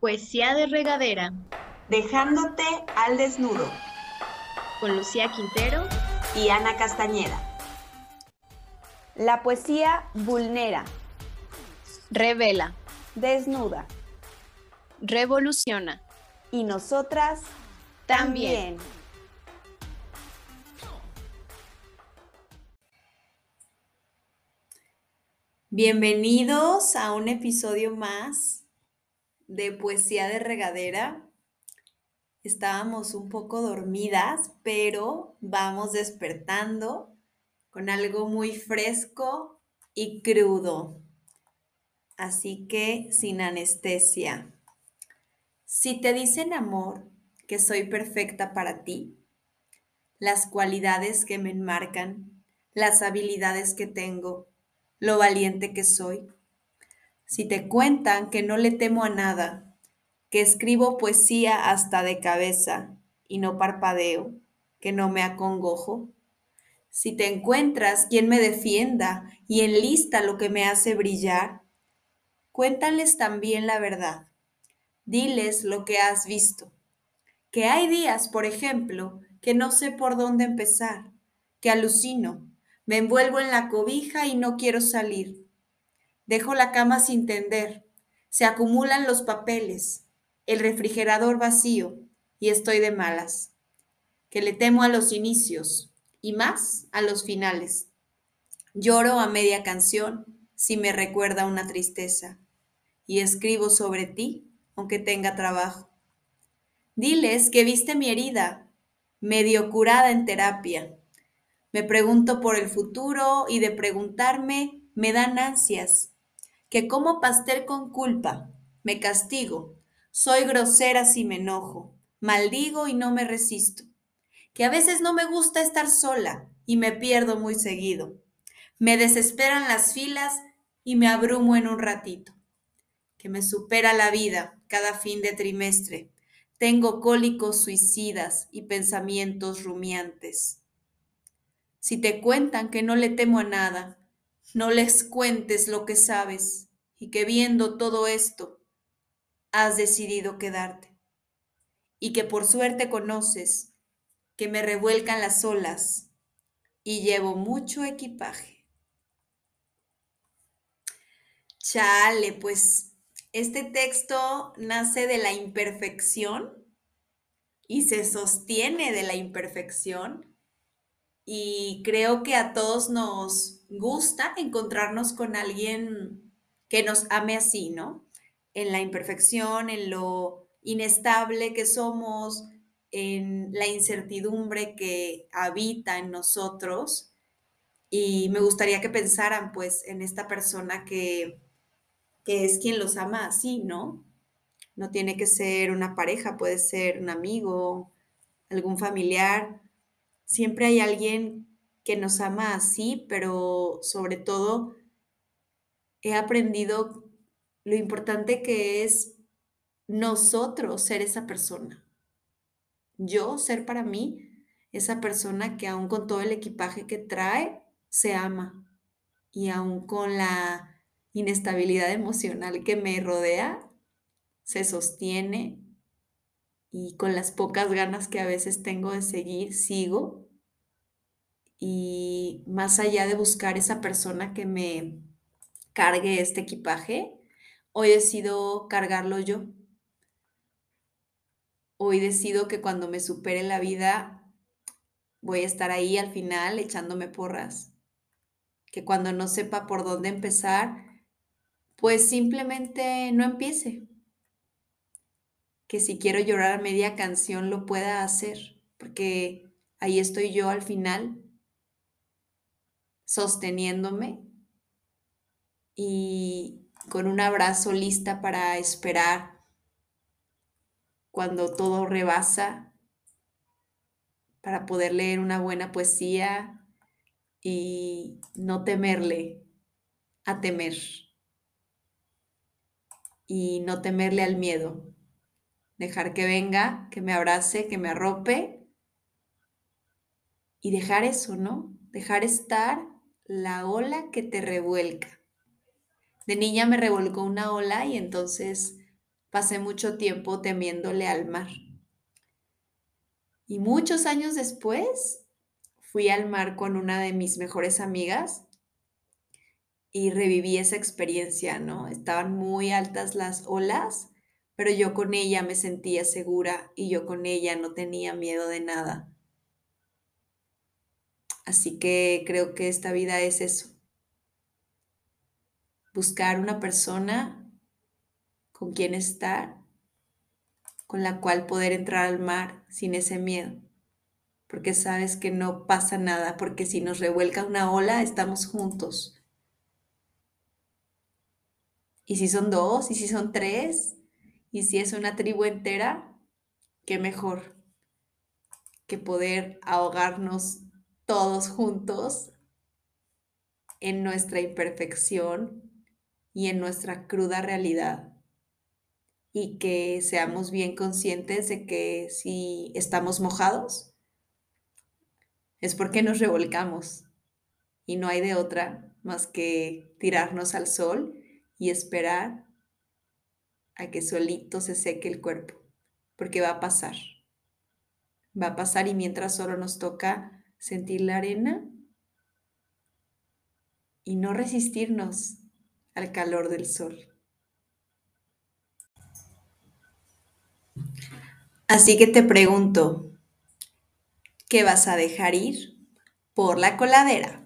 Poesía de regadera. Dejándote al desnudo. Con Lucía Quintero y Ana Castañeda. La poesía vulnera. Revela. Desnuda. Revoluciona. Y nosotras también. Bienvenidos a un episodio más de Poesía de Regadera. Estábamos un poco dormidas, pero vamos despertando con algo muy fresco y crudo. Así que sin anestesia. Si te dicen amor, que soy perfecta para ti, las cualidades que me enmarcan, las habilidades que tengo, lo valiente que soy. Si te cuentan que no le temo a nada, que escribo poesía hasta de cabeza y no parpadeo, que no me acongojo. Si te encuentras quien me defienda y enlista lo que me hace brillar, cuéntales también la verdad. Diles lo que has visto. Que hay días, por ejemplo, que no sé por dónde empezar, que alucino, me envuelvo en la cobija y no quiero salir. Dejo la cama sin tender. Se acumulan los papeles, el refrigerador vacío y estoy de malas. Que le temo a los inicios y más a los finales. Lloro a media canción si me recuerda una tristeza y escribo sobre ti aunque tenga trabajo. Diles que viste mi herida, medio curada en terapia, me pregunto por el futuro y de preguntarme me dan ansias. Que como pastel con culpa, me castigo, soy grosera si me enojo, maldigo y no me resisto. Que a veces no me gusta estar sola y me pierdo muy seguido. Me desesperan las filas y me abrumo en un ratito. Que me supera la vida cada fin de trimestre. Tengo cólicos suicidas y pensamientos rumiantes. Si te cuentan que no le temo a nada, no les cuentes lo que sabes y que viendo todo esto, has decidido quedarte. Y que por suerte conoces que me revuelcan las olas y llevo mucho equipaje. Chale, pues este texto nace de la imperfección y se sostiene de la imperfección y creo que a todos nos gusta encontrarnos con alguien que nos ame así, ¿no? En la imperfección, en lo inestable que somos, en la incertidumbre que habita en nosotros. Y me gustaría que pensaran pues en esta persona que, que es quien los ama así, ¿no? No tiene que ser una pareja, puede ser un amigo, algún familiar siempre hay alguien que nos ama así, pero sobre todo he aprendido lo importante que es nosotros ser esa persona. Yo ser para mí esa persona que aún con todo el equipaje que trae, se ama. Y aún con la inestabilidad emocional que me rodea, se sostiene y con las pocas ganas que a veces tengo de seguir, sigo. Y más allá de buscar esa persona que me cargue este equipaje, hoy decido cargarlo yo. Hoy decido que cuando me supere la vida voy a estar ahí al final echándome porras. Que cuando no sepa por dónde empezar, pues simplemente no empiece que si quiero llorar a media canción lo pueda hacer, porque ahí estoy yo al final sosteniéndome y con un abrazo lista para esperar cuando todo rebasa, para poder leer una buena poesía y no temerle a temer y no temerle al miedo dejar que venga, que me abrace, que me arrope y dejar eso, ¿no? Dejar estar la ola que te revuelca. De niña me revolcó una ola y entonces pasé mucho tiempo temiéndole al mar. Y muchos años después fui al mar con una de mis mejores amigas y reviví esa experiencia, ¿no? Estaban muy altas las olas, pero yo con ella me sentía segura y yo con ella no tenía miedo de nada. Así que creo que esta vida es eso. Buscar una persona con quien estar, con la cual poder entrar al mar sin ese miedo. Porque sabes que no pasa nada, porque si nos revuelca una ola, estamos juntos. Y si son dos, y si son tres, y si es una tribu entera, qué mejor que poder ahogarnos todos juntos en nuestra imperfección y en nuestra cruda realidad. Y que seamos bien conscientes de que si estamos mojados, es porque nos revolcamos y no hay de otra más que tirarnos al sol y esperar a que solito se seque el cuerpo, porque va a pasar. Va a pasar y mientras solo nos toca sentir la arena y no resistirnos al calor del sol. Así que te pregunto, ¿qué vas a dejar ir por la coladera?